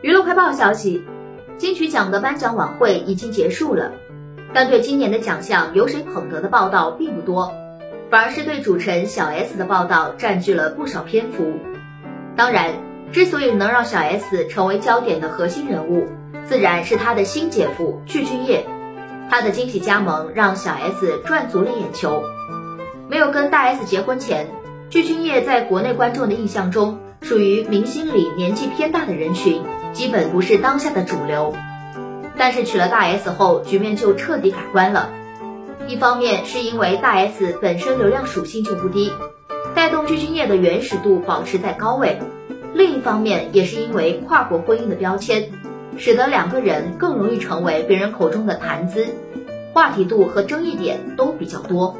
娱乐快报消息，金曲奖的颁奖晚会已经结束了，但对今年的奖项由谁捧得的报道并不多，反而是对主持人小 S 的报道占据了不少篇幅。当然，之所以能让小 S 成为焦点的核心人物，自然是她的新姐夫具俊晔。他的惊喜加盟让小 S 赚足了眼球。没有跟大 S 结婚前，具俊晔在国内观众的印象中属于明星里年纪偏大的人群，基本不是当下的主流。但是娶了大 S 后，局面就彻底改观了。一方面是因为大 S 本身流量属性就不低，带动具俊晔的原始度保持在高位；另一方面也是因为跨国婚姻的标签，使得两个人更容易成为别人口中的谈资，话题度和争议点都比较多。